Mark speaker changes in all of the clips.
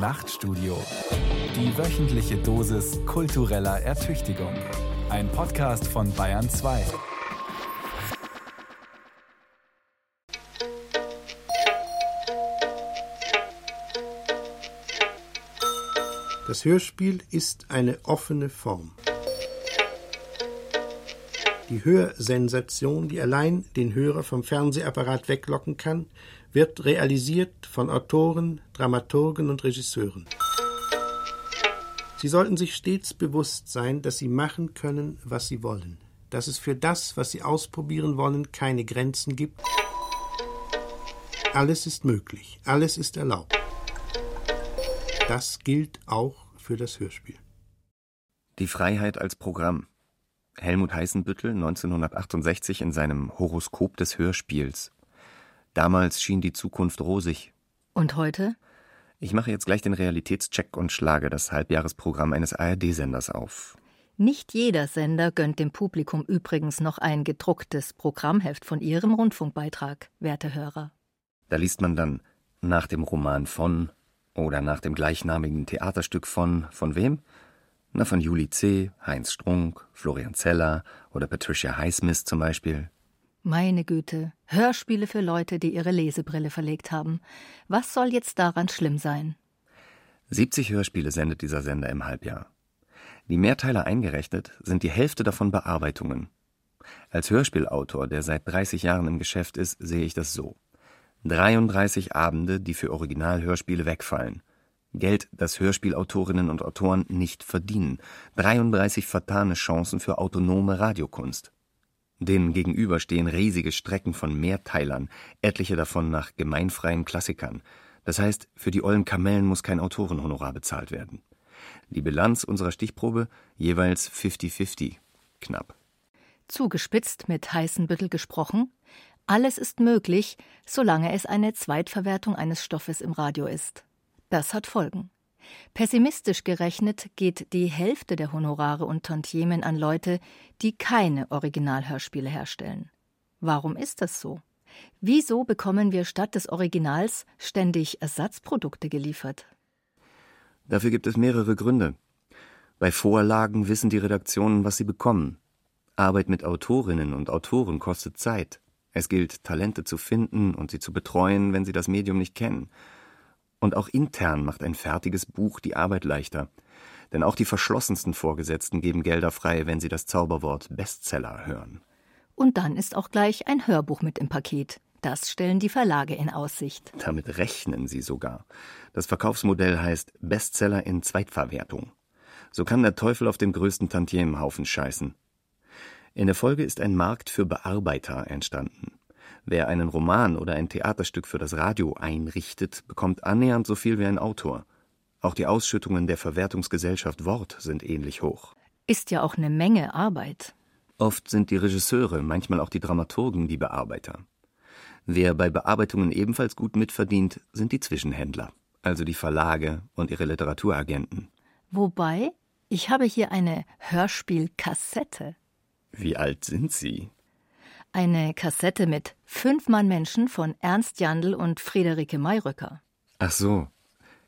Speaker 1: Nachtstudio. Die wöchentliche Dosis kultureller Ertüchtigung. Ein Podcast von Bayern 2.
Speaker 2: Das Hörspiel ist eine offene Form. Die Hörsensation, die allein den Hörer vom Fernsehapparat weglocken kann, wird realisiert von Autoren, Dramaturgen und Regisseuren. Sie sollten sich stets bewusst sein, dass sie machen können, was sie wollen, dass es für das, was sie ausprobieren wollen, keine Grenzen gibt. Alles ist möglich, alles ist erlaubt. Das gilt auch für das Hörspiel.
Speaker 3: Die Freiheit als Programm. Helmut Heißenbüttel 1968 in seinem Horoskop des Hörspiels. Damals schien die Zukunft rosig.
Speaker 4: Und heute?
Speaker 3: Ich mache jetzt gleich den Realitätscheck und schlage das Halbjahresprogramm eines ARD-Senders auf.
Speaker 4: Nicht jeder Sender gönnt dem Publikum übrigens noch ein gedrucktes Programmheft von ihrem Rundfunkbeitrag, werte Hörer.
Speaker 3: Da liest man dann nach dem Roman von oder nach dem gleichnamigen Theaterstück von von wem? Na, von Juli C., Heinz Strunk, Florian Zeller oder Patricia Highsmith zum Beispiel.
Speaker 4: Meine Güte, Hörspiele für Leute, die ihre Lesebrille verlegt haben. Was soll jetzt daran schlimm sein?
Speaker 3: 70 Hörspiele sendet dieser Sender im Halbjahr. Die Mehrteiler eingerechnet sind die Hälfte davon Bearbeitungen. Als Hörspielautor, der seit 30 Jahren im Geschäft ist, sehe ich das so. 33 Abende, die für Originalhörspiele wegfallen. Geld, das Hörspielautorinnen und Autoren nicht verdienen. 33 vertane Chancen für autonome Radiokunst. Denen gegenüber stehen riesige Strecken von Mehrteilern, etliche davon nach gemeinfreien Klassikern. Das heißt, für die ollen Kamellen muss kein Autorenhonorar bezahlt werden. Die Bilanz unserer Stichprobe jeweils 50-50. Knapp.
Speaker 4: Zugespitzt mit Heißenbüttel gesprochen, alles ist möglich, solange es eine Zweitverwertung eines Stoffes im Radio ist. Das hat Folgen. Pessimistisch gerechnet geht die Hälfte der Honorare und Tantiemen an Leute, die keine Originalhörspiele herstellen. Warum ist das so? Wieso bekommen wir statt des Originals ständig Ersatzprodukte geliefert?
Speaker 3: Dafür gibt es mehrere Gründe. Bei Vorlagen wissen die Redaktionen, was sie bekommen. Arbeit mit Autorinnen und Autoren kostet Zeit. Es gilt, Talente zu finden und sie zu betreuen, wenn sie das Medium nicht kennen. Und auch intern macht ein fertiges Buch die Arbeit leichter. Denn auch die verschlossensten Vorgesetzten geben Gelder frei, wenn sie das Zauberwort Bestseller hören.
Speaker 4: Und dann ist auch gleich ein Hörbuch mit im Paket. Das stellen die Verlage in Aussicht.
Speaker 3: Damit rechnen sie sogar. Das Verkaufsmodell heißt Bestseller in Zweitverwertung. So kann der Teufel auf dem größten Tantiemenhaufen scheißen. In der Folge ist ein Markt für Bearbeiter entstanden. Wer einen Roman oder ein Theaterstück für das Radio einrichtet, bekommt annähernd so viel wie ein Autor. Auch die Ausschüttungen der Verwertungsgesellschaft Wort sind ähnlich hoch.
Speaker 4: Ist ja auch eine Menge Arbeit.
Speaker 3: Oft sind die Regisseure, manchmal auch die Dramaturgen die Bearbeiter. Wer bei Bearbeitungen ebenfalls gut mitverdient, sind die Zwischenhändler, also die Verlage und ihre Literaturagenten.
Speaker 4: Wobei, ich habe hier eine Hörspielkassette.
Speaker 3: Wie alt sind Sie?
Speaker 4: Eine Kassette mit Fünf Mann Menschen von Ernst Jandl und Friederike Mayröcker.
Speaker 3: Ach so,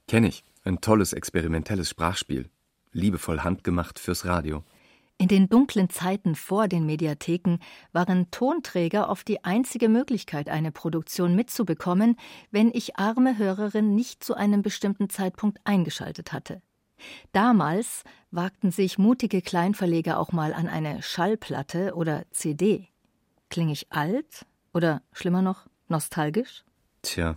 Speaker 3: kenne ich. Ein tolles experimentelles Sprachspiel. Liebevoll handgemacht fürs Radio.
Speaker 4: In den dunklen Zeiten vor den Mediatheken waren Tonträger oft die einzige Möglichkeit, eine Produktion mitzubekommen, wenn ich arme Hörerin nicht zu einem bestimmten Zeitpunkt eingeschaltet hatte. Damals wagten sich mutige Kleinverleger auch mal an eine Schallplatte oder CD. Klinge ich alt oder schlimmer noch, nostalgisch?
Speaker 3: Tja,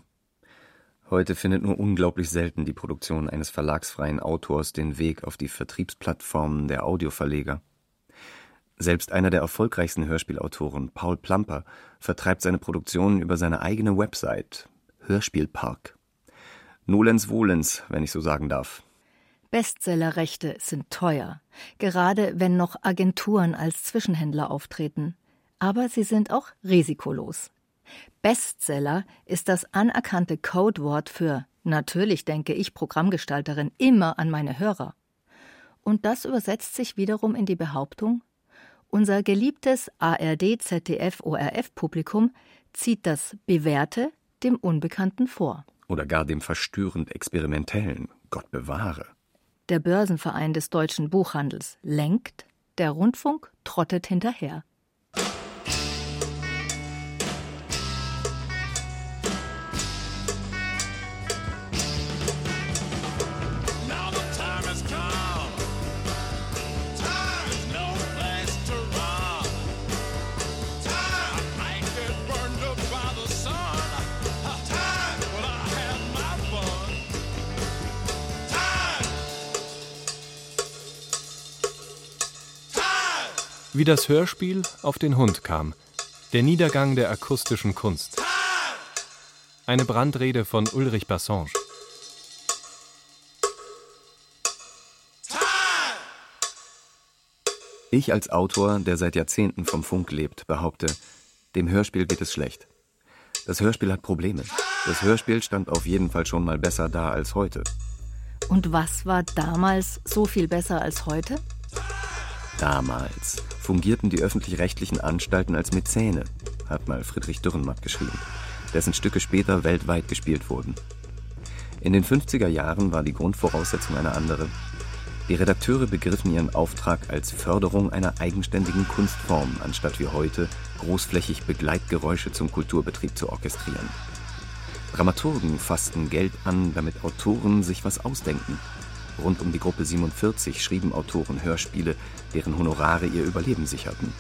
Speaker 3: heute findet nur unglaublich selten die Produktion eines verlagsfreien Autors den Weg auf die Vertriebsplattformen der Audioverleger. Selbst einer der erfolgreichsten Hörspielautoren, Paul Plamper, vertreibt seine Produktionen über seine eigene Website, Hörspielpark. Nolens Wohlens, wenn ich so sagen darf.
Speaker 4: Bestsellerrechte sind teuer, gerade wenn noch Agenturen als Zwischenhändler auftreten aber sie sind auch risikolos. Bestseller ist das anerkannte Codewort für natürlich denke ich Programmgestalterin immer an meine Hörer. Und das übersetzt sich wiederum in die Behauptung, unser geliebtes ARD, ZDF, ORF-Publikum zieht das Bewährte dem Unbekannten vor.
Speaker 3: Oder gar dem verstörend Experimentellen, Gott bewahre.
Speaker 4: Der Börsenverein des deutschen Buchhandels lenkt, der Rundfunk trottet hinterher.
Speaker 1: Wie das Hörspiel auf den Hund kam. Der Niedergang der akustischen Kunst. Eine Brandrede von Ulrich Bassange.
Speaker 3: Ich als Autor, der seit Jahrzehnten vom Funk lebt, behaupte, dem Hörspiel geht es schlecht. Das Hörspiel hat Probleme. Das Hörspiel stand auf jeden Fall schon mal besser da als heute.
Speaker 4: Und was war damals so viel besser als heute?
Speaker 3: Damals fungierten die öffentlich-rechtlichen Anstalten als Mäzene, hat mal Friedrich Dürrenmatt geschrieben, dessen Stücke später weltweit gespielt wurden. In den 50er Jahren war die Grundvoraussetzung eine andere. Die Redakteure begriffen ihren Auftrag als Förderung einer eigenständigen Kunstform, anstatt wie heute großflächig Begleitgeräusche zum Kulturbetrieb zu orchestrieren. Dramaturgen fassten Geld an, damit Autoren sich was ausdenken Rund um die Gruppe 47 schrieben Autoren Hörspiele, deren Honorare ihr Überleben sicherten.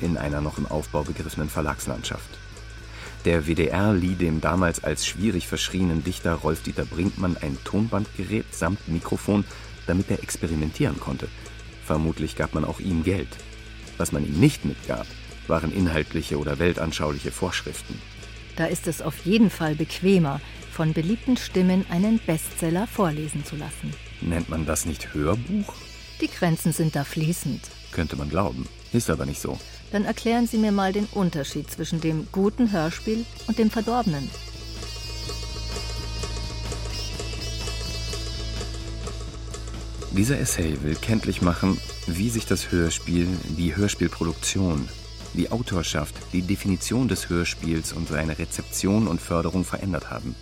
Speaker 3: In einer noch im Aufbau begriffenen Verlagslandschaft. Der WDR lieh dem damals als schwierig verschrienen Dichter Rolf-Dieter Brinkmann ein Tonbandgerät samt Mikrofon, damit er experimentieren konnte. Vermutlich gab man auch ihm Geld. Was man ihm nicht mitgab, waren inhaltliche oder weltanschauliche Vorschriften.
Speaker 4: Da ist es auf jeden Fall bequemer, von beliebten Stimmen einen Bestseller vorlesen zu lassen.
Speaker 3: Nennt man das nicht Hörbuch?
Speaker 4: Die Grenzen sind da fließend.
Speaker 3: Könnte man glauben. Ist aber nicht so.
Speaker 4: Dann erklären Sie mir mal den Unterschied zwischen dem guten Hörspiel und dem verdorbenen.
Speaker 3: Dieser Essay will kenntlich machen, wie sich das Hörspiel, die Hörspielproduktion, die Autorschaft, die Definition des Hörspiels und seine Rezeption und Förderung verändert haben.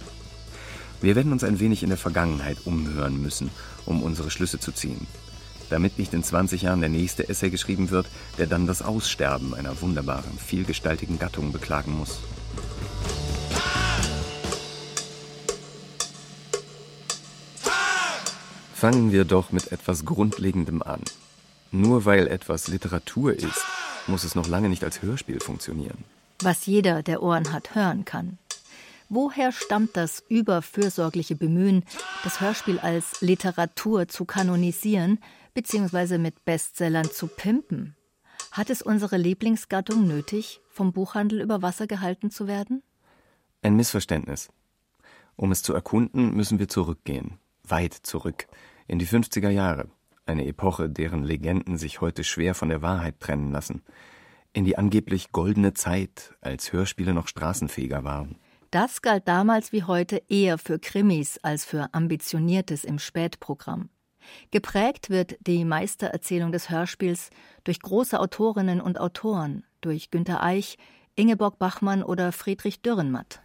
Speaker 3: Wir werden uns ein wenig in der Vergangenheit umhören müssen, um unsere Schlüsse zu ziehen. Damit nicht in 20 Jahren der nächste Essay geschrieben wird, der dann das Aussterben einer wunderbaren, vielgestaltigen Gattung beklagen muss. Fangen wir doch mit etwas Grundlegendem an. Nur weil etwas Literatur ist, muss es noch lange nicht als Hörspiel funktionieren.
Speaker 4: Was jeder, der Ohren hat, hören kann. Woher stammt das überfürsorgliche Bemühen, das Hörspiel als Literatur zu kanonisieren bzw. mit Bestsellern zu pimpen? Hat es unsere Lieblingsgattung nötig, vom Buchhandel über Wasser gehalten zu werden?
Speaker 3: Ein Missverständnis. Um es zu erkunden, müssen wir zurückgehen, weit zurück, in die 50er Jahre, eine Epoche, deren Legenden sich heute schwer von der Wahrheit trennen lassen, in die angeblich goldene Zeit, als Hörspiele noch straßenfähiger waren.
Speaker 4: Das galt damals wie heute eher für Krimis als für Ambitioniertes im Spätprogramm. Geprägt wird die Meistererzählung des Hörspiels durch große Autorinnen und Autoren, durch Günter Eich, Ingeborg Bachmann oder Friedrich Dürrenmatt.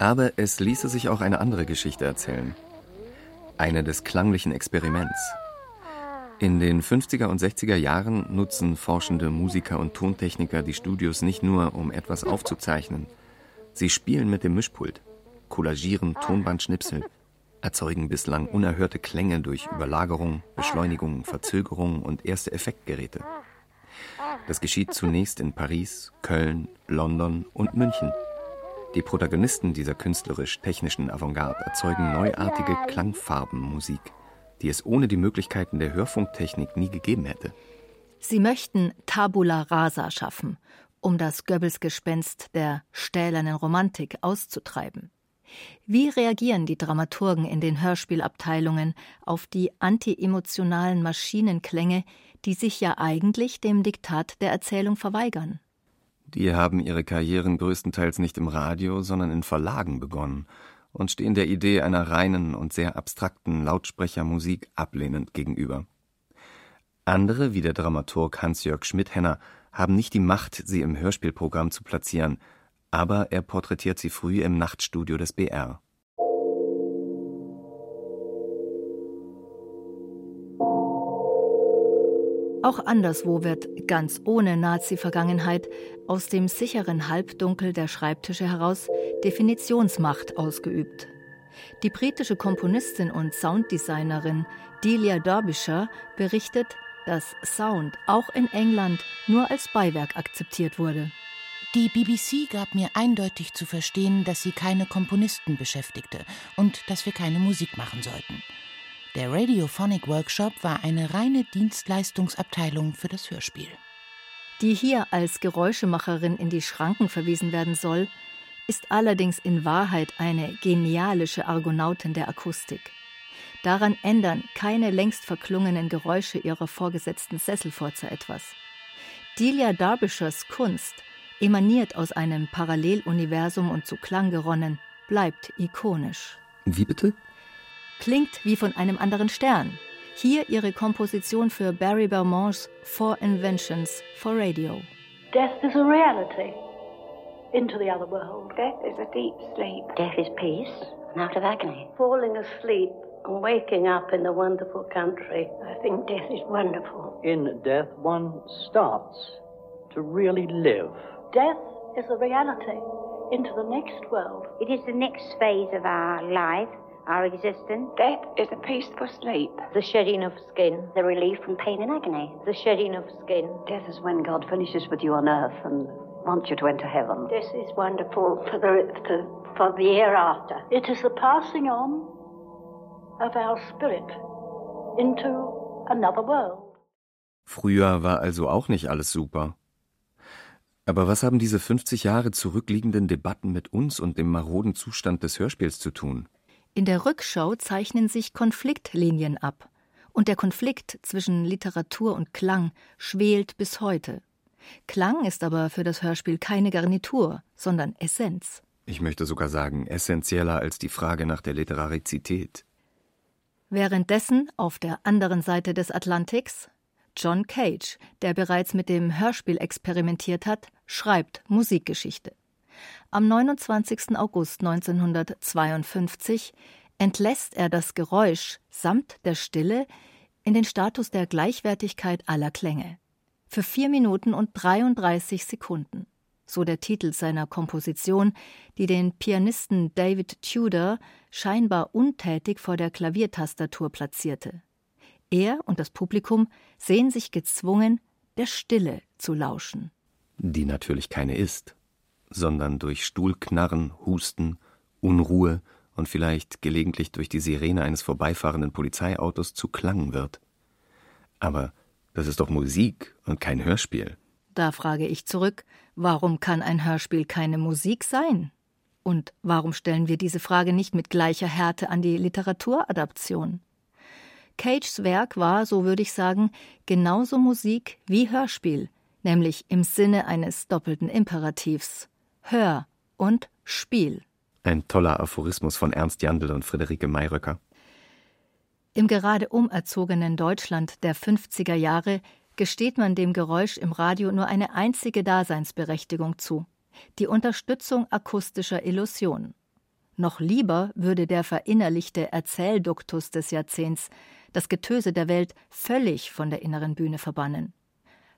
Speaker 3: Aber es ließe sich auch eine andere Geschichte erzählen. Eine des klanglichen Experiments, in den 50er und 60er Jahren nutzen forschende Musiker und Tontechniker die Studios nicht nur, um etwas aufzuzeichnen. Sie spielen mit dem Mischpult, kollagieren Tonbandschnipsel, erzeugen bislang unerhörte Klänge durch Überlagerung, Beschleunigung, Verzögerung und erste Effektgeräte. Das geschieht zunächst in Paris, Köln, London und München. Die Protagonisten dieser künstlerisch-technischen Avantgarde erzeugen neuartige Klangfarbenmusik die es ohne die Möglichkeiten der Hörfunktechnik nie gegeben hätte.
Speaker 4: Sie möchten Tabula rasa schaffen, um das Goebbels-Gespenst der stählernen Romantik auszutreiben. Wie reagieren die Dramaturgen in den Hörspielabteilungen auf die antiemotionalen Maschinenklänge, die sich ja eigentlich dem Diktat der Erzählung verweigern?
Speaker 3: Die haben ihre Karrieren größtenteils nicht im Radio, sondern in Verlagen begonnen und stehen der Idee einer reinen und sehr abstrakten Lautsprechermusik ablehnend gegenüber. Andere, wie der Dramaturg Hans-Jörg Schmidhenner, haben nicht die Macht, sie im Hörspielprogramm zu platzieren, aber er porträtiert sie früh im Nachtstudio des BR.
Speaker 4: Auch anderswo wird, ganz ohne Nazi-Vergangenheit, aus dem sicheren Halbdunkel der Schreibtische heraus Definitionsmacht ausgeübt. Die britische Komponistin und Sounddesignerin Delia Derbyshire berichtet, dass Sound auch in England nur als Beiwerk akzeptiert wurde.
Speaker 5: Die BBC gab mir eindeutig zu verstehen, dass sie keine Komponisten beschäftigte und dass wir keine Musik machen sollten. Der Radiophonic Workshop war eine reine Dienstleistungsabteilung für das Hörspiel.
Speaker 4: Die hier als Geräuschemacherin in die Schranken verwiesen werden soll, ist allerdings in Wahrheit eine genialische Argonautin der Akustik. Daran ändern keine längst verklungenen Geräusche ihrer vorgesetzten Sesselfurzer etwas. Delia Derbyshires Kunst, emaniert aus einem Paralleluniversum und zu Klang geronnen, bleibt ikonisch.
Speaker 3: Wie bitte?
Speaker 4: Klingt wie von einem anderen Stern. Hier ihre Komposition für Barry Belmont's Four Inventions for Radio.
Speaker 6: Death is a reality. Into the other world.
Speaker 7: Death is a deep sleep. Death is peace and out of agony.
Speaker 6: Falling asleep and waking up in the wonderful country. I think death is wonderful.
Speaker 8: In death, one starts to really live.
Speaker 6: Death is a reality into the next world.
Speaker 7: It is the next phase of our life our existence.
Speaker 9: Death is a peaceful sleep.
Speaker 10: The shedding of skin.
Speaker 7: The relief from pain and agony.
Speaker 10: The shedding of skin.
Speaker 11: Death is when God finishes with you on earth and wants you to enter heaven.
Speaker 6: This is wonderful for the, for, for the hereafter. It is the passing on of our spirit into another world.
Speaker 3: Früher war also auch nicht alles super. Aber was haben diese 50 Jahre zurückliegenden Debatten mit uns und dem maroden Zustand des Hörspiels zu tun?
Speaker 4: In der Rückschau zeichnen sich Konfliktlinien ab. Und der Konflikt zwischen Literatur und Klang schwelt bis heute. Klang ist aber für das Hörspiel keine Garnitur, sondern Essenz.
Speaker 3: Ich möchte sogar sagen, essentieller als die Frage nach der Literarizität.
Speaker 4: Währenddessen auf der anderen Seite des Atlantiks John Cage, der bereits mit dem Hörspiel experimentiert hat, schreibt Musikgeschichte. Am 29. August 1952 entlässt er das Geräusch samt der Stille in den Status der Gleichwertigkeit aller Klänge. Für vier Minuten und 33 Sekunden. So der Titel seiner Komposition, die den Pianisten David Tudor scheinbar untätig vor der Klaviertastatur platzierte. Er und das Publikum sehen sich gezwungen, der Stille zu lauschen.
Speaker 3: Die natürlich keine ist sondern durch Stuhlknarren, Husten, Unruhe und vielleicht gelegentlich durch die Sirene eines vorbeifahrenden Polizeiautos zu Klang wird. Aber das ist doch Musik und kein Hörspiel.
Speaker 4: Da frage ich zurück, warum kann ein Hörspiel keine Musik sein? Und warum stellen wir diese Frage nicht mit gleicher Härte an die Literaturadaption? Cages Werk war, so würde ich sagen, genauso Musik wie Hörspiel, nämlich im Sinne eines doppelten Imperativs. Hör und Spiel.
Speaker 3: Ein toller Aphorismus von Ernst Jandl und Friederike Mayröcker.
Speaker 4: Im gerade umerzogenen Deutschland der 50er Jahre gesteht man dem Geräusch im Radio nur eine einzige Daseinsberechtigung zu: die Unterstützung akustischer Illusionen. Noch lieber würde der verinnerlichte Erzählduktus des Jahrzehnts das Getöse der Welt völlig von der inneren Bühne verbannen.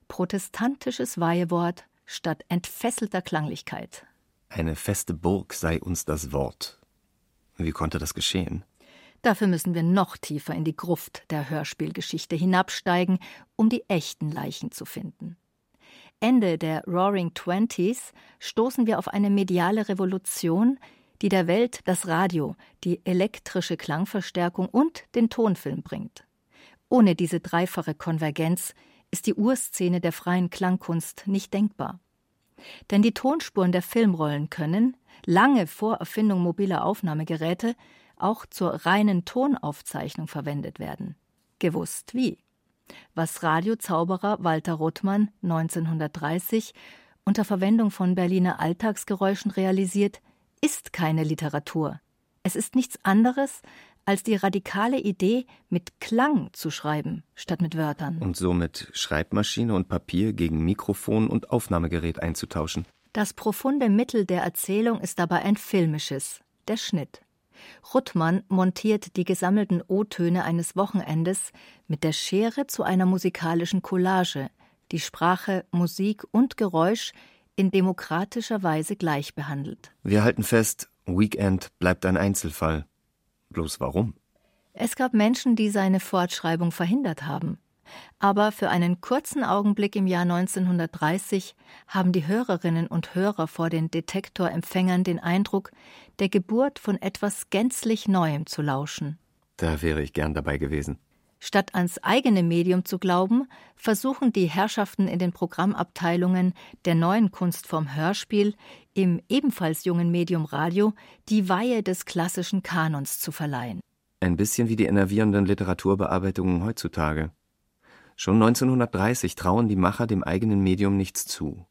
Speaker 4: Protestantisches Weihewort statt entfesselter Klanglichkeit.
Speaker 3: Eine feste Burg sei uns das Wort. Wie konnte das geschehen?
Speaker 4: Dafür müssen wir noch tiefer in die Gruft der Hörspielgeschichte hinabsteigen, um die echten Leichen zu finden. Ende der Roaring Twenties stoßen wir auf eine mediale Revolution, die der Welt das Radio, die elektrische Klangverstärkung und den Tonfilm bringt. Ohne diese dreifache Konvergenz ist die Urszene der freien Klangkunst nicht denkbar. Denn die Tonspuren der Filmrollen können, lange vor Erfindung mobiler Aufnahmegeräte, auch zur reinen Tonaufzeichnung verwendet werden. Gewusst wie. Was Radiozauberer Walter Rothmann 1930 unter Verwendung von Berliner Alltagsgeräuschen realisiert, ist keine Literatur. Es ist nichts anderes als die radikale Idee, mit Klang zu schreiben, statt mit Wörtern.
Speaker 3: Und somit Schreibmaschine und Papier gegen Mikrofon und Aufnahmegerät einzutauschen.
Speaker 4: Das profunde Mittel der Erzählung ist dabei ein filmisches, der Schnitt. Ruttmann montiert die gesammelten O-Töne eines Wochenendes mit der Schere zu einer musikalischen Collage, die Sprache, Musik und Geräusch in demokratischer Weise gleich behandelt.
Speaker 3: Wir halten fest, Weekend bleibt ein Einzelfall. Bloß warum?
Speaker 4: Es gab Menschen, die seine Fortschreibung verhindert haben. Aber für einen kurzen Augenblick im Jahr 1930 haben die Hörerinnen und Hörer vor den Detektorempfängern den Eindruck, der Geburt von etwas gänzlich Neuem zu lauschen.
Speaker 3: Da wäre ich gern dabei gewesen.
Speaker 4: Statt ans eigene Medium zu glauben, versuchen die Herrschaften in den Programmabteilungen der neuen Kunstform Hörspiel im ebenfalls jungen Medium Radio die Weihe des klassischen Kanons zu verleihen.
Speaker 3: Ein bisschen wie die enervierenden Literaturbearbeitungen heutzutage. Schon 1930 trauen die Macher dem eigenen Medium nichts zu.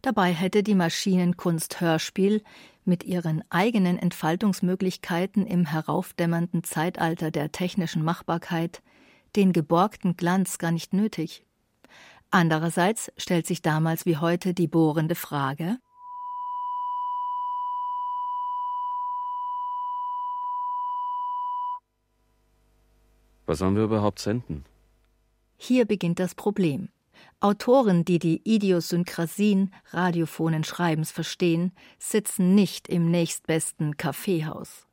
Speaker 4: Dabei hätte die Maschinenkunst Hörspiel mit ihren eigenen Entfaltungsmöglichkeiten im heraufdämmernden Zeitalter der technischen Machbarkeit den geborgten Glanz gar nicht nötig. Andererseits stellt sich damals wie heute die bohrende Frage
Speaker 12: Was sollen wir überhaupt senden?
Speaker 4: Hier beginnt das Problem. Autoren, die die Idiosynkrasien radiophonen Schreibens verstehen, sitzen nicht im nächstbesten Kaffeehaus.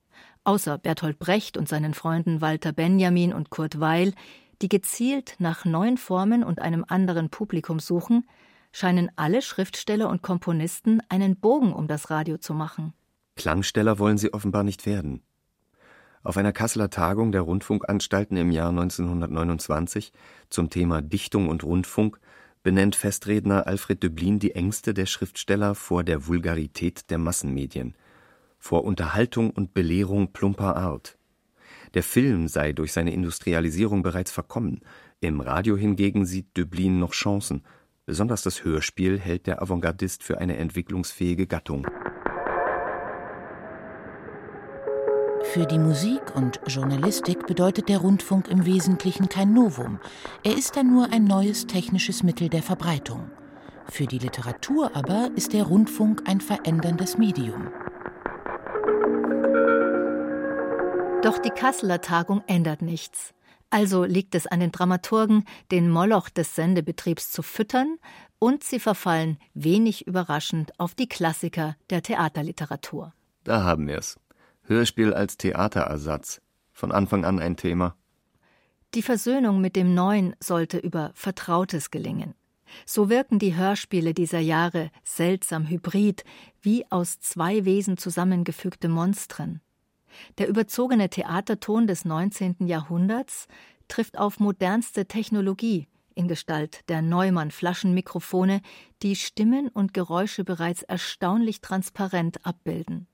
Speaker 4: Außer Bertolt Brecht und seinen Freunden Walter Benjamin und Kurt Weil, die gezielt nach neuen Formen und einem anderen Publikum suchen, scheinen alle Schriftsteller und Komponisten einen Bogen um das Radio zu machen.
Speaker 3: Klangsteller wollen sie offenbar nicht werden. Auf einer Kasseler Tagung der Rundfunkanstalten im Jahr 1929 zum Thema Dichtung und Rundfunk benennt Festredner Alfred Döblin die Ängste der Schriftsteller vor der Vulgarität der Massenmedien vor Unterhaltung und Belehrung plumper Art. Der Film sei durch seine Industrialisierung bereits verkommen, im Radio hingegen sieht Döblin noch Chancen, besonders das Hörspiel hält der Avantgardist für eine entwicklungsfähige Gattung.
Speaker 5: Für die Musik und Journalistik bedeutet der Rundfunk im Wesentlichen kein Novum. Er ist dann nur ein neues technisches Mittel der Verbreitung. Für die Literatur aber ist der Rundfunk ein veränderndes Medium.
Speaker 4: Doch die Kasseler Tagung ändert nichts. Also liegt es an den Dramaturgen, den Moloch des Sendebetriebs zu füttern, und sie verfallen wenig überraschend auf die Klassiker der Theaterliteratur.
Speaker 3: Da haben wir es. Hörspiel als Theaterersatz. Von Anfang an ein Thema.
Speaker 4: Die Versöhnung mit dem Neuen sollte über Vertrautes gelingen. So wirken die Hörspiele dieser Jahre seltsam hybrid, wie aus zwei Wesen zusammengefügte Monstren. Der überzogene Theaterton des 19. Jahrhunderts trifft auf modernste Technologie in Gestalt der Neumann-Flaschenmikrofone, die Stimmen und Geräusche bereits erstaunlich transparent abbilden.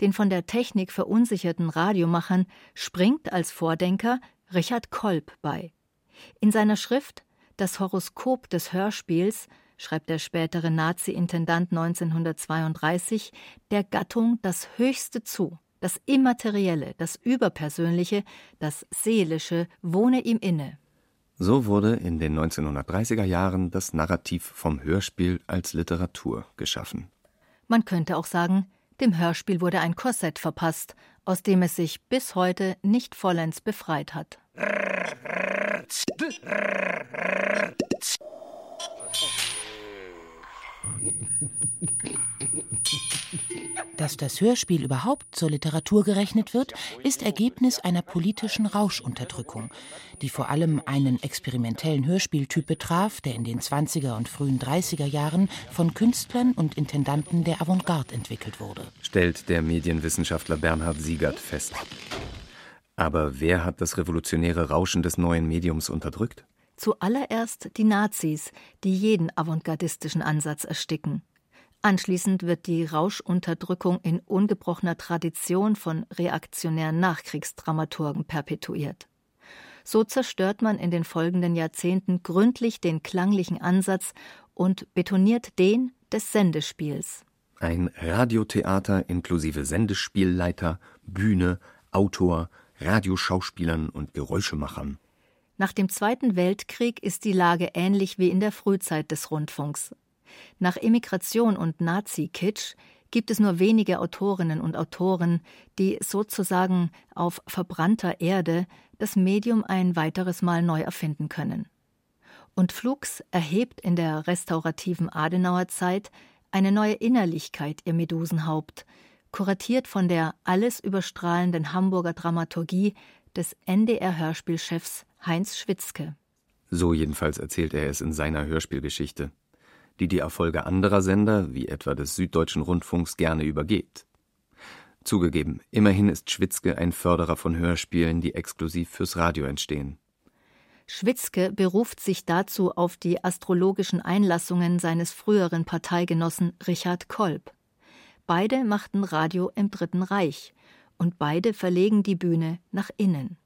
Speaker 4: Den von der Technik verunsicherten Radiomachern springt als Vordenker Richard Kolb bei. In seiner Schrift Das Horoskop des Hörspiels schreibt der spätere Nazi-Intendant 1932 der Gattung das Höchste zu. Das Immaterielle, das Überpersönliche, das Seelische wohne ihm inne.
Speaker 3: So wurde in den 1930er Jahren das Narrativ vom Hörspiel als Literatur geschaffen.
Speaker 4: Man könnte auch sagen, dem Hörspiel wurde ein Korsett verpasst, aus dem es sich bis heute nicht vollends befreit hat.
Speaker 5: Dass das Hörspiel überhaupt zur Literatur gerechnet wird, ist Ergebnis einer politischen Rauschunterdrückung, die vor allem einen experimentellen Hörspieltyp betraf, der in den 20er und frühen 30er Jahren von Künstlern und Intendanten der Avantgarde entwickelt wurde.
Speaker 3: Stellt der Medienwissenschaftler Bernhard Siegert fest. Aber wer hat das revolutionäre Rauschen des neuen Mediums unterdrückt?
Speaker 4: Zuallererst die Nazis, die jeden avantgardistischen Ansatz ersticken. Anschließend wird die Rauschunterdrückung in ungebrochener Tradition von reaktionären Nachkriegsdramaturgen perpetuiert. So zerstört man in den folgenden Jahrzehnten gründlich den klanglichen Ansatz und betoniert den des Sendespiels.
Speaker 3: Ein Radiotheater inklusive Sendespielleiter, Bühne, Autor, Radioschauspielern und Geräuschemachern.
Speaker 4: Nach dem Zweiten Weltkrieg ist die Lage ähnlich wie in der Frühzeit des Rundfunks. Nach Emigration und Nazi-Kitsch gibt es nur wenige Autorinnen und Autoren, die sozusagen auf verbrannter Erde das Medium ein weiteres Mal neu erfinden können. Und Flux erhebt in der restaurativen Adenauerzeit eine neue Innerlichkeit ihr Medusenhaupt, kuratiert von der alles überstrahlenden Hamburger Dramaturgie des NDR-Hörspielchefs Heinz Schwitzke.
Speaker 3: So jedenfalls erzählt er es in seiner Hörspielgeschichte die die Erfolge anderer Sender, wie etwa des Süddeutschen Rundfunks, gerne übergeht. Zugegeben, immerhin ist Schwitzke ein Förderer von Hörspielen, die exklusiv fürs Radio entstehen.
Speaker 4: Schwitzke beruft sich dazu auf die astrologischen Einlassungen seines früheren Parteigenossen Richard Kolb. Beide machten Radio im Dritten Reich und beide verlegen die Bühne nach innen.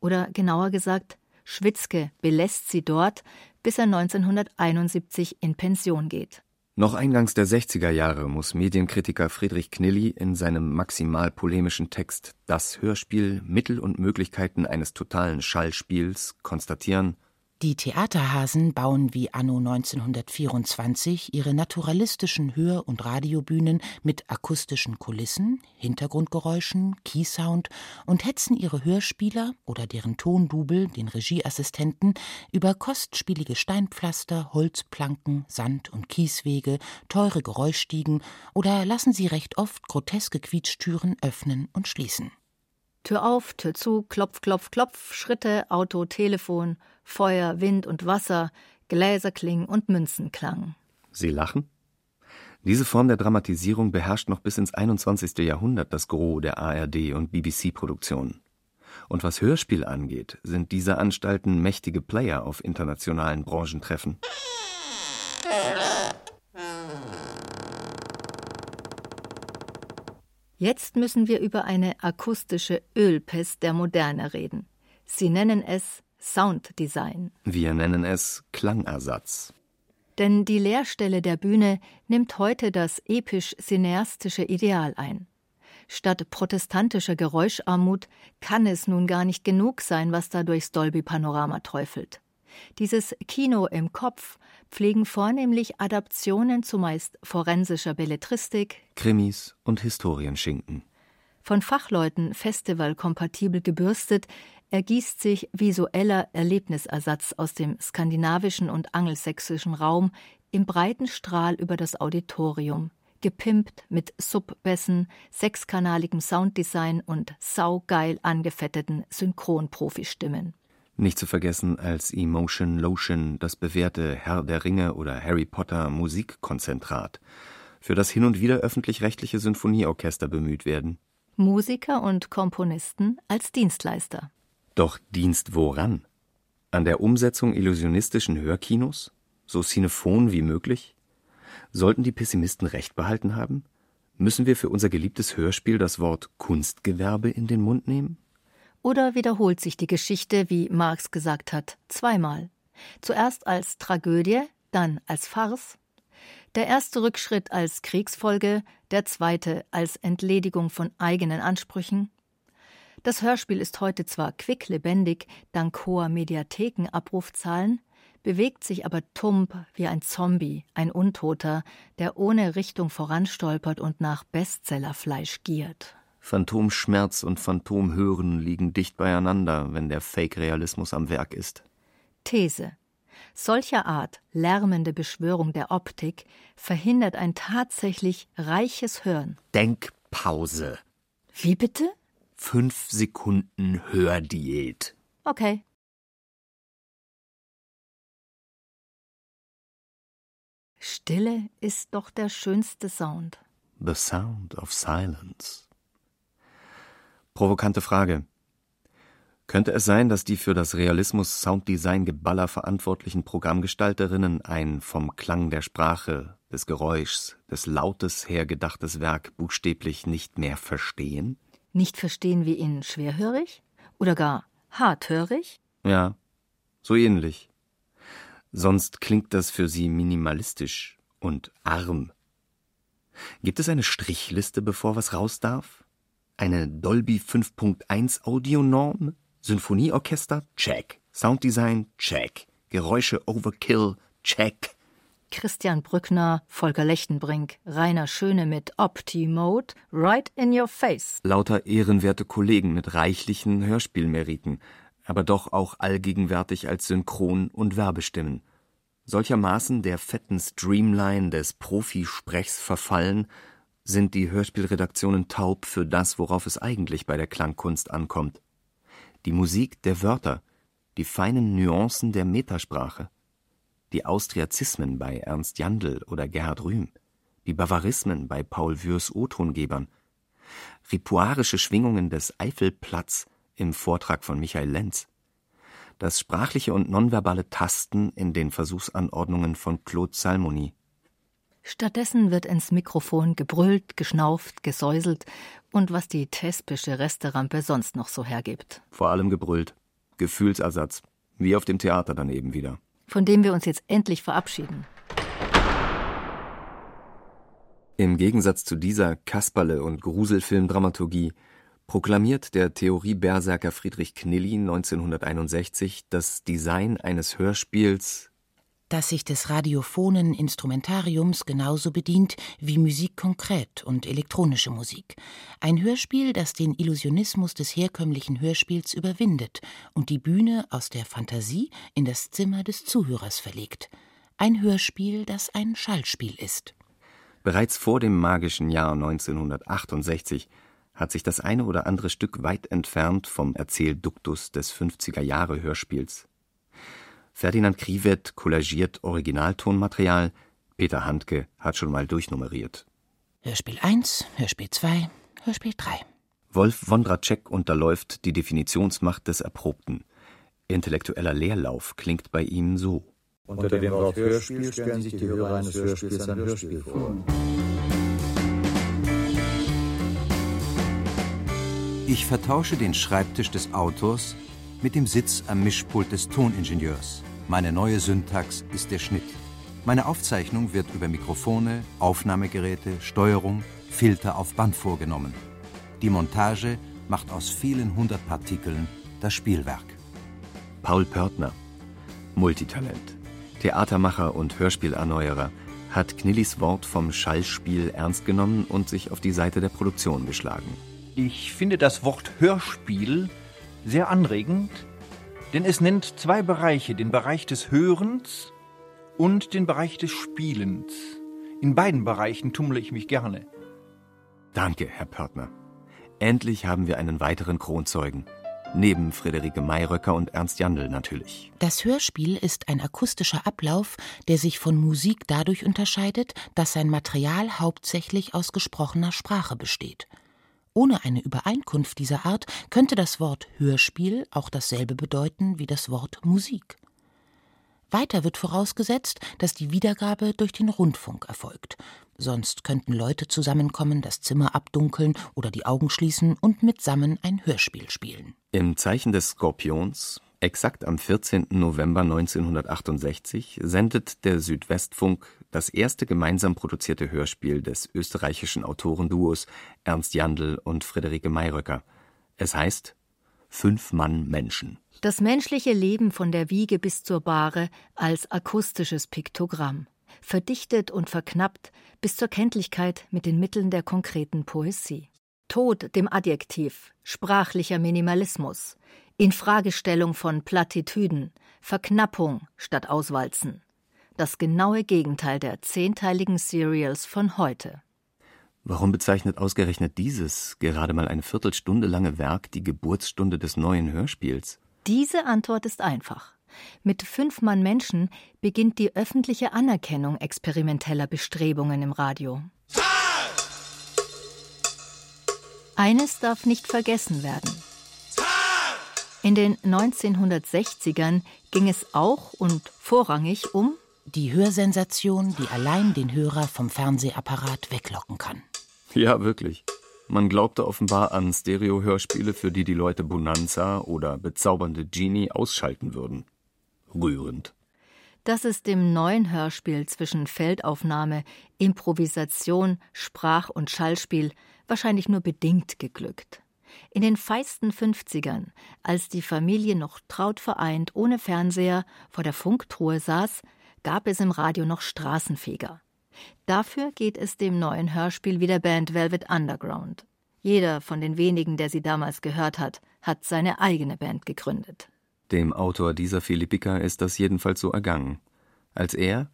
Speaker 4: Oder genauer gesagt, Schwitzke belässt sie dort, bis er 1971 in Pension geht.
Speaker 3: Noch eingangs der 60er Jahre muss Medienkritiker Friedrich Knilli in seinem maximal polemischen Text Das Hörspiel Mittel und Möglichkeiten eines totalen Schallspiels konstatieren
Speaker 5: die Theaterhasen bauen wie anno 1924 ihre naturalistischen Hör- und Radiobühnen mit akustischen Kulissen, Hintergrundgeräuschen, Keysound und hetzen ihre Hörspieler oder deren Tondubel, den Regieassistenten, über kostspielige Steinpflaster, Holzplanken, Sand- und Kieswege, teure Geräuschstiegen oder lassen sie recht oft groteske Quietschtüren öffnen und schließen.
Speaker 4: Tür auf, Tür zu, Klopf, Klopf, Klopf, Schritte, Auto, Telefon, Feuer, Wind und Wasser, Gläserkling und Münzenklang.
Speaker 3: Sie lachen? Diese Form der Dramatisierung beherrscht noch bis ins 21. Jahrhundert das Gros der ARD und BBC-Produktionen. Und was Hörspiel angeht, sind diese Anstalten mächtige Player auf internationalen Branchentreffen.
Speaker 4: Jetzt müssen wir über eine akustische Ölpest der Moderne reden. Sie nennen es Sounddesign.
Speaker 3: Wir nennen es Klangersatz.
Speaker 4: Denn die Leerstelle der Bühne nimmt heute das episch-cineastische Ideal ein. Statt protestantischer Geräuscharmut kann es nun gar nicht genug sein, was da durchs Dolby-Panorama träufelt. Dieses Kino im Kopf pflegen vornehmlich Adaptionen zumeist forensischer Belletristik,
Speaker 3: Krimis und Historienschinken.
Speaker 4: Von Fachleuten festivalkompatibel gebürstet, ergießt sich visueller Erlebnisersatz aus dem skandinavischen und angelsächsischen Raum im breiten Strahl über das Auditorium, gepimpt mit Subbässen, sechskanaligem Sounddesign und saugeil angefetteten Synchronprofistimmen.
Speaker 3: Nicht zu vergessen als Emotion Lotion das bewährte Herr der Ringe oder Harry Potter Musikkonzentrat, für das hin und wieder öffentlich-rechtliche Sinfonieorchester bemüht werden.
Speaker 4: Musiker und Komponisten als Dienstleister.
Speaker 3: Doch Dienst woran? An der Umsetzung illusionistischen Hörkinos? So cinephon wie möglich? Sollten die Pessimisten recht behalten haben? Müssen wir für unser geliebtes Hörspiel das Wort Kunstgewerbe in den Mund nehmen?
Speaker 4: Oder wiederholt sich die Geschichte, wie Marx gesagt hat, zweimal? Zuerst als Tragödie, dann als Farce? Der erste Rückschritt als Kriegsfolge, der zweite als Entledigung von eigenen Ansprüchen? Das Hörspiel ist heute zwar quicklebendig, dank hoher Mediathekenabrufzahlen, bewegt sich aber tump wie ein Zombie, ein Untoter, der ohne Richtung voranstolpert und nach Bestsellerfleisch giert.
Speaker 3: Phantomschmerz und Phantomhören liegen dicht beieinander, wenn der Fake-Realismus am Werk ist.
Speaker 4: These. Solcher Art lärmende Beschwörung der Optik verhindert ein tatsächlich reiches Hören.
Speaker 3: Denkpause.
Speaker 4: Wie bitte?
Speaker 3: Fünf Sekunden Hördiät.
Speaker 4: Okay. Stille ist doch der schönste Sound.
Speaker 3: The sound of silence. Provokante Frage. Könnte es sein, dass die für das Realismus Sounddesign Geballer verantwortlichen Programmgestalterinnen ein vom Klang der Sprache, des Geräuschs, des Lautes her gedachtes Werk buchstäblich nicht mehr verstehen?
Speaker 4: Nicht verstehen wie in schwerhörig? Oder gar harthörig?
Speaker 3: Ja, so ähnlich. Sonst klingt das für sie minimalistisch und arm. Gibt es eine Strichliste, bevor was raus darf? Eine Dolby 5.1 Audionorm? Sinfonieorchester? Check. Sounddesign? Check. Geräusche Overkill? Check.
Speaker 4: Christian Brückner, Volker Lechtenbrink, Rainer Schöne mit Opti-Mode, right in your face.
Speaker 3: Lauter ehrenwerte Kollegen mit reichlichen Hörspielmeriten, aber doch auch allgegenwärtig als Synchron- und Werbestimmen. Solchermaßen der fetten Streamline des Profisprechs verfallen, sind die Hörspielredaktionen taub für das, worauf es eigentlich bei der Klangkunst ankommt. Die Musik der Wörter, die feinen Nuancen der Metasprache die Austriazismen bei Ernst Jandl oder Gerhard Rühm, die Bavarismen bei Paul Würs O-Tongebern, ripuarische Schwingungen des Eifelplatz im Vortrag von Michael Lenz, das sprachliche und nonverbale Tasten in den Versuchsanordnungen von Claude Salmoni.
Speaker 4: Stattdessen wird ins Mikrofon gebrüllt, geschnauft, gesäuselt und was die thespische Resterampe sonst noch so hergibt.
Speaker 3: Vor allem gebrüllt. Gefühlsersatz. Wie auf dem Theater daneben wieder
Speaker 4: von dem wir uns jetzt endlich verabschieden.
Speaker 3: Im Gegensatz zu dieser Kasperle- und Gruselfilmdramaturgie proklamiert der Theorie-Berserker Friedrich Knilli 1961 das Design eines Hörspiels
Speaker 5: das sich des radiophonen Instrumentariums genauso bedient wie Musik konkret und elektronische Musik. Ein Hörspiel, das den Illusionismus des herkömmlichen Hörspiels überwindet und die Bühne aus der Fantasie in das Zimmer des Zuhörers verlegt. Ein Hörspiel, das ein Schallspiel ist.
Speaker 3: Bereits vor dem magischen Jahr 1968 hat sich das eine oder andere Stück weit entfernt vom Erzählduktus des 50er Jahre Hörspiels Ferdinand Krivet kollagiert Originaltonmaterial, Peter Handke hat schon mal durchnummeriert.
Speaker 5: Hörspiel 1, Hörspiel 2, Hörspiel 3.
Speaker 3: Wolf Wondracek unterläuft die Definitionsmacht des Erprobten. Intellektueller Leerlauf klingt bei ihm so.
Speaker 13: Unter dem Wort Hörspiel stellen sich die Hörer eines Hörspiels ein Hörspiel vor.
Speaker 14: Ich vertausche den Schreibtisch des Autors mit dem Sitz am Mischpult des Toningenieurs. Meine neue Syntax ist der Schnitt. Meine Aufzeichnung wird über Mikrofone, Aufnahmegeräte, Steuerung, Filter auf Band vorgenommen. Die Montage macht aus vielen hundert Partikeln das Spielwerk.
Speaker 3: Paul Pörtner, Multitalent, Theatermacher und Hörspielerneuerer, hat Knillis Wort vom Schallspiel ernst genommen und sich auf die Seite der Produktion geschlagen.
Speaker 15: Ich finde das Wort Hörspiel sehr anregend, denn es nennt zwei Bereiche, den Bereich des Hörens und den Bereich des Spielens. In beiden Bereichen tummle ich mich gerne.
Speaker 3: Danke, Herr Pörtner. Endlich haben wir einen weiteren Kronzeugen. Neben Friederike Mayröcker und Ernst Jandl natürlich.
Speaker 5: Das Hörspiel ist ein akustischer Ablauf, der sich von Musik dadurch unterscheidet, dass sein Material hauptsächlich aus gesprochener Sprache besteht. Ohne eine Übereinkunft dieser Art könnte das Wort Hörspiel auch dasselbe bedeuten wie das Wort Musik. Weiter wird vorausgesetzt, dass die Wiedergabe durch den Rundfunk erfolgt. Sonst könnten Leute zusammenkommen, das Zimmer abdunkeln oder die Augen schließen und mitsammen ein Hörspiel spielen.
Speaker 3: Im Zeichen des Skorpions Exakt am 14. November 1968 sendet der Südwestfunk das erste gemeinsam produzierte Hörspiel des österreichischen Autorenduos Ernst Jandl und Friederike Mayröcker. Es heißt Fünf Mann Menschen.
Speaker 4: Das menschliche Leben von der Wiege bis zur Bahre als akustisches Piktogramm, verdichtet und verknappt bis zur Kenntlichkeit mit den Mitteln der konkreten Poesie. Tod dem Adjektiv, sprachlicher Minimalismus, Infragestellung von Plattitüden, Verknappung statt Auswalzen. Das genaue Gegenteil der zehnteiligen Serials von heute.
Speaker 3: Warum bezeichnet ausgerechnet dieses gerade mal eine Viertelstunde lange Werk die Geburtsstunde des neuen Hörspiels?
Speaker 4: Diese Antwort ist einfach. Mit fünf Mann Menschen beginnt die öffentliche Anerkennung experimenteller Bestrebungen im Radio. Eines darf nicht vergessen werden. In den 1960ern ging es auch und vorrangig um
Speaker 5: die Hörsensation, die allein den Hörer vom Fernsehapparat weglocken kann.
Speaker 3: Ja, wirklich. Man glaubte offenbar an Stereo-Hörspiele, für die die Leute Bonanza oder bezaubernde Genie ausschalten würden. Rührend.
Speaker 4: Dass es dem neuen Hörspiel zwischen Feldaufnahme, Improvisation, Sprach- und Schallspiel wahrscheinlich nur bedingt geglückt. In den feisten 50ern, als die Familie noch traut vereint ohne Fernseher vor der Funktruhe saß, gab es im Radio noch Straßenfeger. Dafür geht es dem neuen Hörspiel wie der Band Velvet Underground. Jeder von den wenigen, der sie damals gehört hat, hat seine eigene Band gegründet.
Speaker 3: Dem Autor dieser Philippika ist das jedenfalls so ergangen. Als er,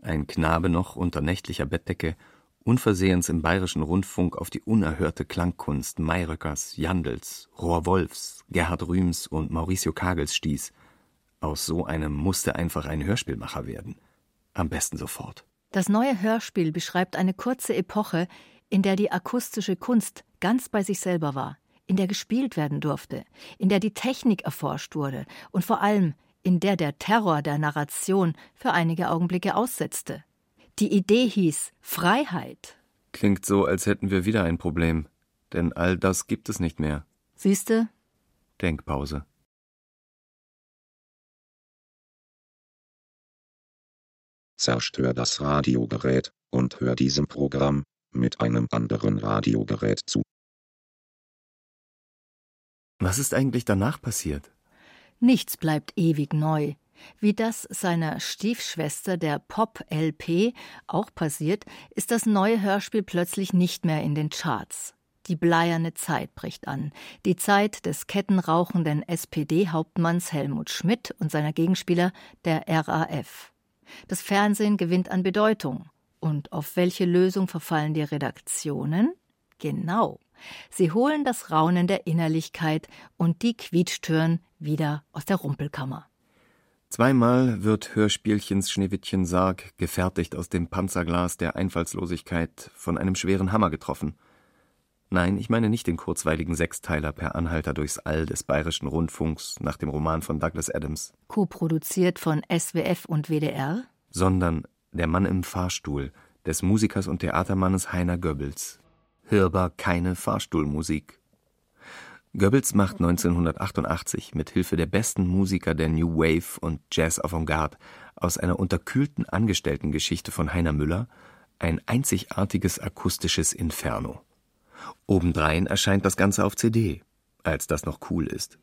Speaker 3: ein Knabe noch unter nächtlicher Bettdecke, unversehens im bayerischen Rundfunk auf die unerhörte Klangkunst Mayröckers, Jandls, Rohr Wolfs, Gerhard Rühms und Mauricio Kagels stieß. Aus so einem musste einfach ein Hörspielmacher werden. Am besten sofort.
Speaker 4: Das neue Hörspiel beschreibt eine kurze Epoche, in der die akustische Kunst ganz bei sich selber war, in der gespielt werden durfte, in der die Technik erforscht wurde und vor allem in der der Terror der Narration für einige Augenblicke aussetzte. Die Idee hieß Freiheit.
Speaker 3: Klingt so, als hätten wir wieder ein Problem, denn all das gibt es nicht mehr.
Speaker 4: Siehste?
Speaker 3: Denkpause.
Speaker 16: Zerstör das Radiogerät und hör diesem Programm mit einem anderen Radiogerät zu.
Speaker 3: Was ist eigentlich danach passiert?
Speaker 4: Nichts bleibt ewig neu. Wie das seiner Stiefschwester der Pop-LP auch passiert, ist das neue Hörspiel plötzlich nicht mehr in den Charts. Die bleierne Zeit bricht an. Die Zeit des kettenrauchenden SPD-Hauptmanns Helmut Schmidt und seiner Gegenspieler der RAF. Das Fernsehen gewinnt an Bedeutung. Und auf welche Lösung verfallen die Redaktionen? Genau. Sie holen das Raunen der Innerlichkeit und die Quietschtüren wieder aus der Rumpelkammer.
Speaker 3: Zweimal wird Hörspielchens Schneewittchen Sarg, gefertigt aus dem Panzerglas der Einfallslosigkeit, von einem schweren Hammer getroffen. Nein, ich meine nicht den kurzweiligen Sechsteiler per Anhalter durchs All des Bayerischen Rundfunks nach dem Roman von Douglas Adams.
Speaker 4: Co-produziert von SWF und WDR?
Speaker 3: Sondern Der Mann im Fahrstuhl des Musikers und Theatermannes Heiner Goebbels. Hörbar keine Fahrstuhlmusik. Goebbels macht 1988 mit Hilfe der besten Musiker der New Wave und Jazz Avantgarde aus einer unterkühlten Angestellten-Geschichte von Heiner Müller ein einzigartiges akustisches Inferno. Obendrein erscheint das Ganze auf CD, als das noch cool ist.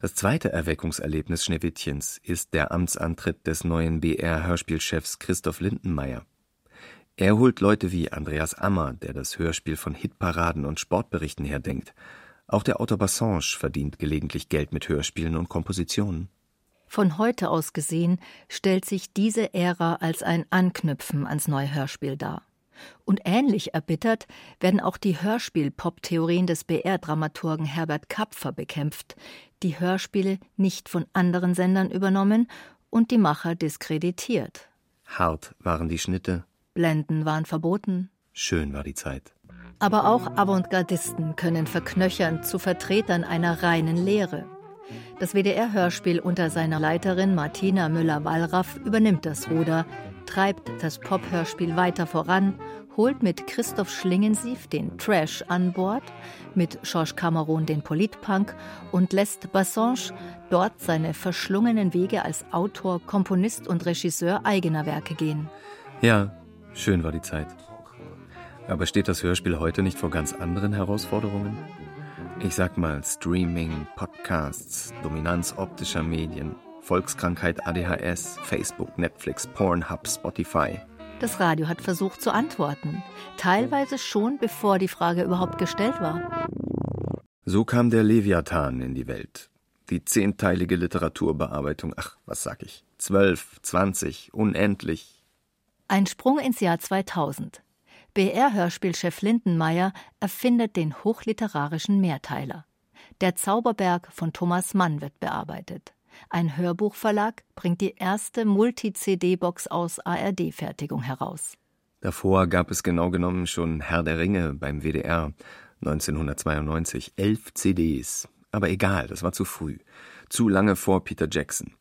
Speaker 3: Das zweite Erweckungserlebnis Schneewittchens ist der Amtsantritt des neuen BR-Hörspielchefs Christoph Lindenmeier. Er holt Leute wie Andreas Ammer, der das Hörspiel von Hitparaden und Sportberichten her denkt. Auch der Autor Bassange verdient gelegentlich Geld mit Hörspielen und Kompositionen.
Speaker 4: Von heute aus gesehen stellt sich diese Ära als ein Anknüpfen ans neue Hörspiel dar. Und ähnlich erbittert werden auch die Hörspiel-Pop-Theorien des BR-Dramaturgen Herbert Kapfer bekämpft, die Hörspiele nicht von anderen Sendern übernommen und die Macher diskreditiert.
Speaker 3: Hart waren die Schnitte,
Speaker 4: Blenden waren verboten.
Speaker 3: Schön war die Zeit.
Speaker 4: Aber auch Avantgardisten können verknöchern zu Vertretern einer reinen Lehre. Das WDR-Hörspiel unter seiner Leiterin Martina Müller-Wallraff übernimmt das Ruder, treibt das Pop-Hörspiel weiter voran, holt mit Christoph Schlingensief den Trash an Bord, mit Georges Cameron den Politpunk und lässt Bassange dort seine verschlungenen Wege als Autor, Komponist und Regisseur eigener Werke gehen.
Speaker 3: Ja, Schön war die Zeit. Aber steht das Hörspiel heute nicht vor ganz anderen Herausforderungen? Ich sag mal Streaming, Podcasts, Dominanz optischer Medien, Volkskrankheit ADHS, Facebook, Netflix, Pornhub, Spotify.
Speaker 4: Das Radio hat versucht zu antworten, teilweise schon bevor die Frage überhaupt gestellt war.
Speaker 3: So kam der Leviathan in die Welt. Die zehnteilige Literaturbearbeitung, ach, was sag ich, zwölf, zwanzig, unendlich,
Speaker 4: ein Sprung ins Jahr 2000. BR-Hörspielchef Lindenmeier erfindet den hochliterarischen Mehrteiler. Der Zauberberg von Thomas Mann wird bearbeitet. Ein Hörbuchverlag bringt die erste Multi-CD-Box aus ARD-Fertigung heraus.
Speaker 3: Davor gab es genau genommen schon Herr der Ringe beim WDR 1992. Elf CDs. Aber egal, das war zu früh. Zu lange vor Peter Jackson.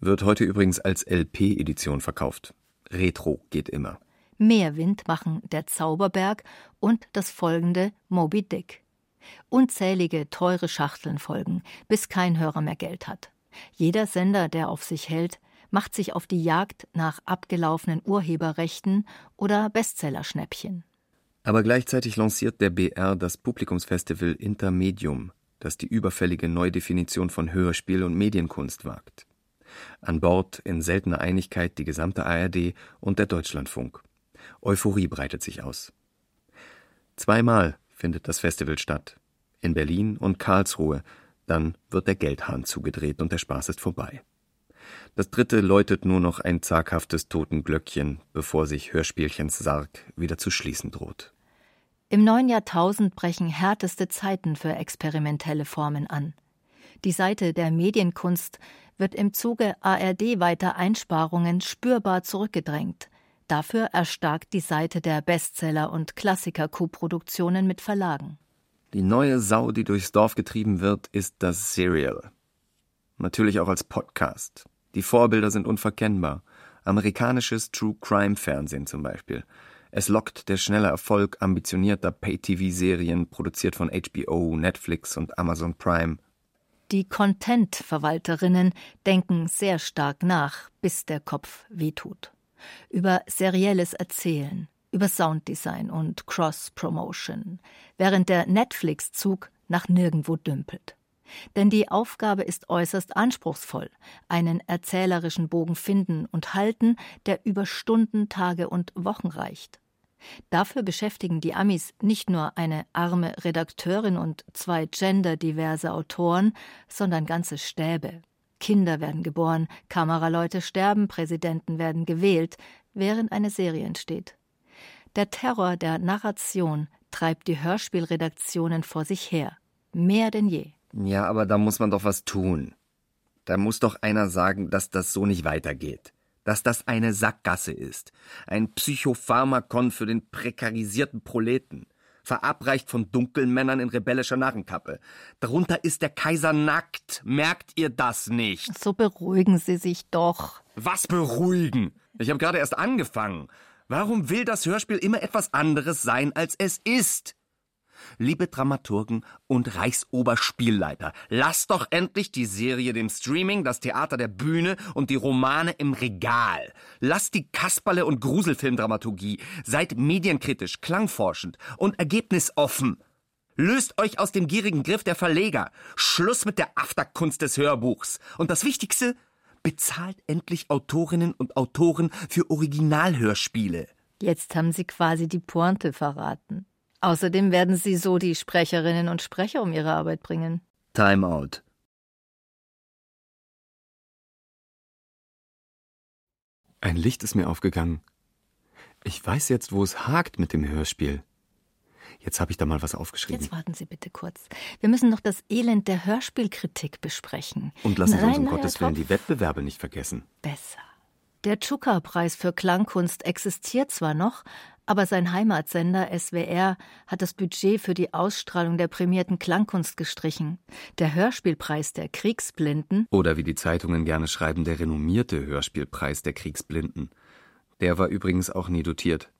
Speaker 3: Wird heute übrigens als LP-Edition verkauft. Retro geht immer.
Speaker 4: Meerwind machen Der Zauberberg und das folgende Moby Dick. Unzählige teure Schachteln folgen, bis kein Hörer mehr Geld hat. Jeder Sender, der auf sich hält, macht sich auf die Jagd nach abgelaufenen Urheberrechten oder Bestsellerschnäppchen.
Speaker 3: Aber gleichzeitig lanciert der BR das Publikumsfestival Intermedium, das die überfällige Neudefinition von Hörspiel und Medienkunst wagt. An Bord in seltener Einigkeit die gesamte ARD und der Deutschlandfunk. Euphorie breitet sich aus. Zweimal findet das Festival statt. In Berlin und Karlsruhe. Dann wird der Geldhahn zugedreht und der Spaß ist vorbei. Das dritte läutet nur noch ein zaghaftes Totenglöckchen, bevor sich Hörspielchens Sarg wieder zu schließen droht.
Speaker 4: Im neuen Jahrtausend brechen härteste Zeiten für experimentelle Formen an. Die Seite der Medienkunst wird im Zuge ARD-weiter Einsparungen spürbar zurückgedrängt. Dafür erstarkt die Seite der Bestseller- und Klassiker-Koproduktionen mit Verlagen.
Speaker 3: Die neue Sau, die durchs Dorf getrieben wird, ist das Serial. Natürlich auch als Podcast. Die Vorbilder sind unverkennbar. Amerikanisches True Crime Fernsehen zum Beispiel. Es lockt der schnelle Erfolg ambitionierter Pay-TV-Serien, produziert von HBO, Netflix und Amazon Prime.
Speaker 4: Die Content-Verwalterinnen denken sehr stark nach, bis der Kopf wehtut. Über serielles Erzählen, über Sounddesign und Cross-Promotion, während der Netflix-Zug nach nirgendwo dümpelt. Denn die Aufgabe ist äußerst anspruchsvoll, einen erzählerischen Bogen finden und halten, der über Stunden, Tage und Wochen reicht. Dafür beschäftigen die Amis nicht nur eine arme Redakteurin und zwei genderdiverse Autoren, sondern ganze Stäbe. Kinder werden geboren, Kameraleute sterben, Präsidenten werden gewählt, während eine Serie entsteht. Der Terror der Narration treibt die Hörspielredaktionen vor sich her, mehr denn je.
Speaker 3: Ja, aber da muss man doch was tun. Da muss doch einer sagen, dass das so nicht weitergeht. Dass das eine Sackgasse ist. Ein Psychopharmakon für den prekarisierten Proleten. Verabreicht von Dunkelmännern in rebellischer Narrenkappe. Darunter ist der Kaiser nackt. Merkt ihr das nicht?
Speaker 4: So beruhigen Sie sich doch.
Speaker 3: Was beruhigen? Ich habe gerade erst angefangen. Warum will das Hörspiel immer etwas anderes sein, als es ist? Liebe Dramaturgen und Reichsoberspielleiter, lasst doch endlich die Serie dem Streaming, das Theater der Bühne und die Romane im Regal. Lasst die Kasperle- und Gruselfilmdramaturgie. Seid medienkritisch, klangforschend und ergebnisoffen. Löst euch aus dem gierigen Griff der Verleger. Schluss mit der Afterkunst des Hörbuchs. Und das Wichtigste, bezahlt endlich Autorinnen und Autoren für Originalhörspiele.
Speaker 4: Jetzt haben Sie quasi die Pointe verraten. Außerdem werden Sie so die Sprecherinnen und Sprecher um ihre Arbeit bringen.
Speaker 3: Time out. Ein Licht ist mir aufgegangen. Ich weiß jetzt, wo es hakt mit dem Hörspiel. Jetzt habe ich da mal was aufgeschrieben.
Speaker 4: Jetzt warten Sie bitte kurz. Wir müssen noch das Elend der Hörspielkritik besprechen.
Speaker 3: Und lassen Sie uns um Gottes Willen die Wettbewerbe nicht vergessen.
Speaker 4: Besser. Der Tschuka-Preis für Klangkunst existiert zwar noch, aber sein Heimatsender SWR hat das Budget für die Ausstrahlung der prämierten Klangkunst gestrichen. Der Hörspielpreis der Kriegsblinden
Speaker 3: Oder wie die Zeitungen gerne schreiben, der renommierte Hörspielpreis der Kriegsblinden. Der war übrigens auch nie dotiert,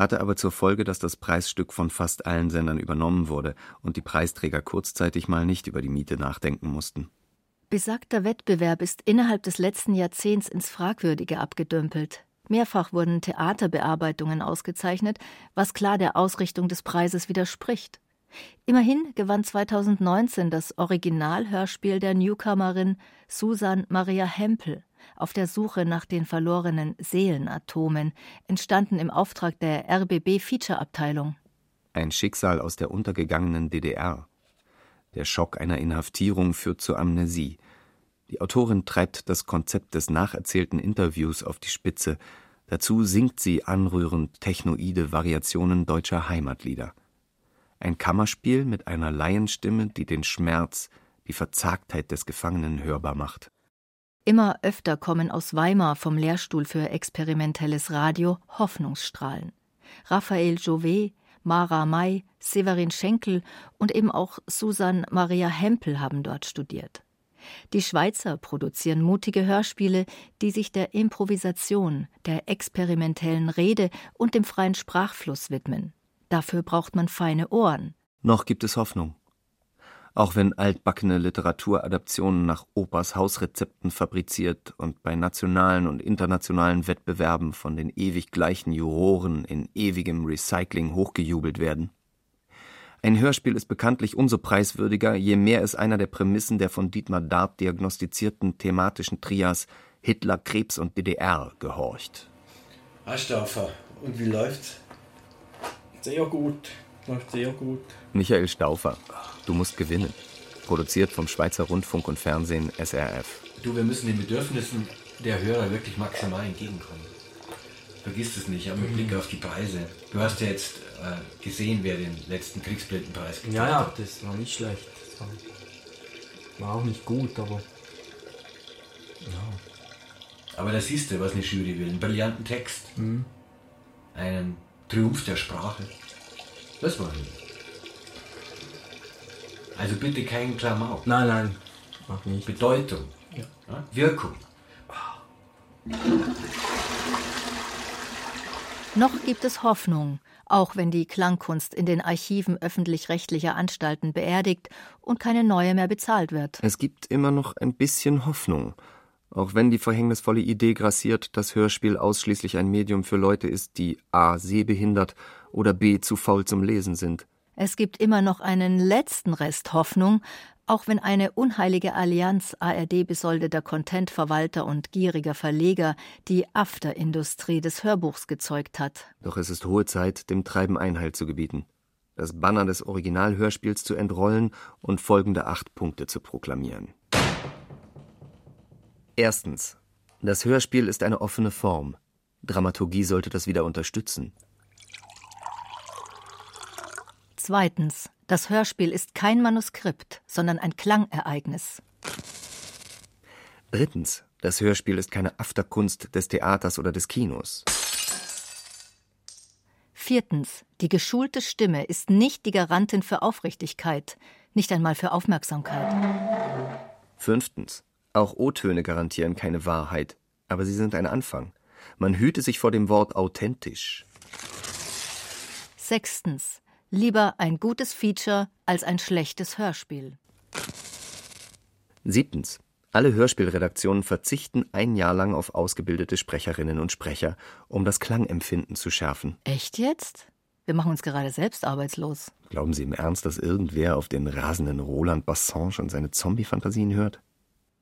Speaker 3: hatte aber zur Folge, dass das Preisstück von fast allen Sendern übernommen wurde und die Preisträger kurzzeitig mal nicht über die Miete nachdenken mussten.
Speaker 4: Besagter Wettbewerb ist innerhalb des letzten Jahrzehnts ins Fragwürdige abgedümpelt. Mehrfach wurden Theaterbearbeitungen ausgezeichnet, was klar der Ausrichtung des Preises widerspricht. Immerhin gewann 2019 das Originalhörspiel der Newcomerin Susan Maria Hempel auf der Suche nach den verlorenen Seelenatomen, entstanden im Auftrag der RBB Feature-Abteilung.
Speaker 3: Ein Schicksal aus der untergegangenen DDR. Der Schock einer Inhaftierung führt zur Amnesie. Die Autorin treibt das Konzept des nacherzählten Interviews auf die Spitze. Dazu singt sie anrührend technoide Variationen deutscher Heimatlieder. Ein Kammerspiel mit einer Laienstimme, die den Schmerz, die Verzagtheit des Gefangenen hörbar macht.
Speaker 4: Immer öfter kommen aus Weimar vom Lehrstuhl für experimentelles Radio Hoffnungsstrahlen. Raphael Jouvet, Mara May, Severin Schenkel und eben auch Susan Maria Hempel haben dort studiert. Die Schweizer produzieren mutige Hörspiele, die sich der Improvisation, der experimentellen Rede und dem freien Sprachfluss widmen. Dafür braucht man feine Ohren.
Speaker 3: Noch gibt es Hoffnung. Auch wenn altbackene Literaturadaptionen nach Opas Hausrezepten fabriziert und bei nationalen und internationalen Wettbewerben von den ewig gleichen Juroren in ewigem Recycling hochgejubelt werden. Ein Hörspiel ist bekanntlich umso preiswürdiger, je mehr es einer der Prämissen der von Dietmar Dart diagnostizierten thematischen Trias Hitler, Krebs und DDR gehorcht.
Speaker 17: Stauffer, und wie läuft's? Sehr gut, läuft sehr gut.
Speaker 3: Michael Stauffer, du musst gewinnen. Produziert vom Schweizer Rundfunk und Fernsehen SRF.
Speaker 17: Du, wir müssen den Bedürfnissen der Hörer wirklich maximal entgegenkommen. Vergiss es nicht, aber mit Blick auf die Preise. Du hast ja jetzt äh, gesehen, wer den letzten Kriegsblindenpreis
Speaker 18: gekriegt hat. Ja, ja, das war nicht schlecht. Das war, war auch nicht gut, aber.
Speaker 17: Ja. Aber da siehst du, was eine Jury will. Einen brillanten Text. Mhm. Einen Triumph der Sprache. Das war ihn. Also bitte kein Klamauk.
Speaker 18: Nein, nein, mach nicht.
Speaker 17: Bedeutung.
Speaker 18: Ja.
Speaker 17: Ja? Wirkung.
Speaker 4: Noch gibt es Hoffnung, auch wenn die Klangkunst in den Archiven öffentlich-rechtlicher Anstalten beerdigt und keine neue mehr bezahlt wird.
Speaker 3: Es gibt immer noch ein bisschen Hoffnung, auch wenn die verhängnisvolle Idee grassiert, dass Hörspiel ausschließlich ein Medium für Leute ist, die a. sehbehindert oder b. zu faul zum Lesen sind.
Speaker 4: Es gibt immer noch einen letzten Rest Hoffnung, auch wenn eine unheilige Allianz ARD-besoldeter Contentverwalter und gieriger Verleger die Afterindustrie des Hörbuchs gezeugt hat.
Speaker 3: Doch es ist hohe Zeit, dem Treiben Einhalt zu gebieten, das Banner des Originalhörspiels zu entrollen und folgende acht Punkte zu proklamieren. Erstens. Das Hörspiel ist eine offene Form. Dramaturgie sollte das wieder unterstützen.
Speaker 4: Zweitens. Das Hörspiel ist kein Manuskript, sondern ein Klangereignis.
Speaker 3: Drittens. Das Hörspiel ist keine Afterkunst des Theaters oder des Kinos.
Speaker 4: Viertens. Die geschulte Stimme ist nicht die Garantin für Aufrichtigkeit, nicht einmal für Aufmerksamkeit.
Speaker 3: Fünftens. Auch O-Töne garantieren keine Wahrheit, aber sie sind ein Anfang. Man hüte sich vor dem Wort authentisch.
Speaker 4: Sechstens. Lieber ein gutes Feature als ein schlechtes Hörspiel.
Speaker 3: Siebtens. Alle Hörspielredaktionen verzichten ein Jahr lang auf ausgebildete Sprecherinnen und Sprecher, um das Klangempfinden zu schärfen.
Speaker 4: Echt jetzt? Wir machen uns gerade selbst arbeitslos.
Speaker 3: Glauben Sie im Ernst, dass irgendwer auf den rasenden Roland Bassange und seine Zombie-Fantasien hört?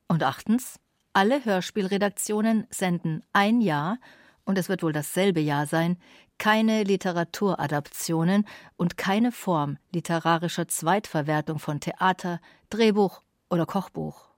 Speaker 4: Und achtens. Alle Hörspielredaktionen senden ein Jahr, und es wird wohl dasselbe Jahr sein, keine Literaturadaptionen und keine Form literarischer Zweitverwertung von Theater, Drehbuch oder Kochbuch.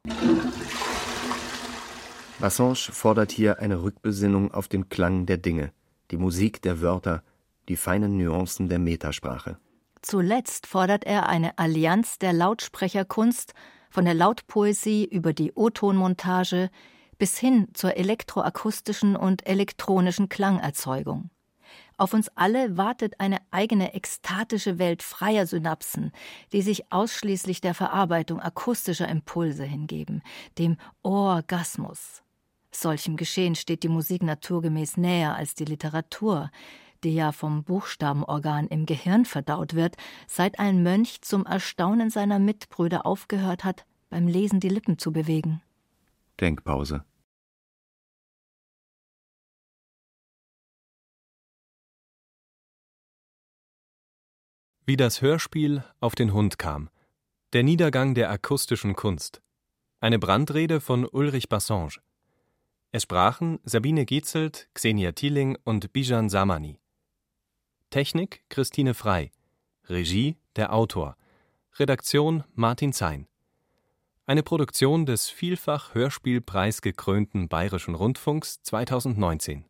Speaker 3: Bassange fordert hier eine Rückbesinnung auf den Klang der Dinge, die Musik der Wörter, die feinen Nuancen der Metasprache.
Speaker 4: Zuletzt fordert er eine Allianz der Lautsprecherkunst, von der Lautpoesie über die O-Tonmontage bis hin zur elektroakustischen und elektronischen Klangerzeugung. Auf uns alle wartet eine eigene ekstatische Welt freier Synapsen, die sich ausschließlich der Verarbeitung akustischer Impulse hingeben, dem Orgasmus. Solchem Geschehen steht die Musik naturgemäß näher als die Literatur, die ja vom Buchstabenorgan im Gehirn verdaut wird, seit ein Mönch zum Erstaunen seiner Mitbrüder aufgehört hat, beim Lesen die Lippen zu bewegen.
Speaker 3: Denkpause.
Speaker 1: Wie das Hörspiel auf den Hund kam. Der Niedergang der akustischen Kunst. Eine Brandrede von Ulrich Bassange. Es sprachen Sabine Gezelt, Xenia Thieling und Bijan Samani. Technik Christine Frei. Regie der Autor. Redaktion Martin Zein. Eine Produktion des vielfach Hörspielpreis gekrönten Bayerischen Rundfunks 2019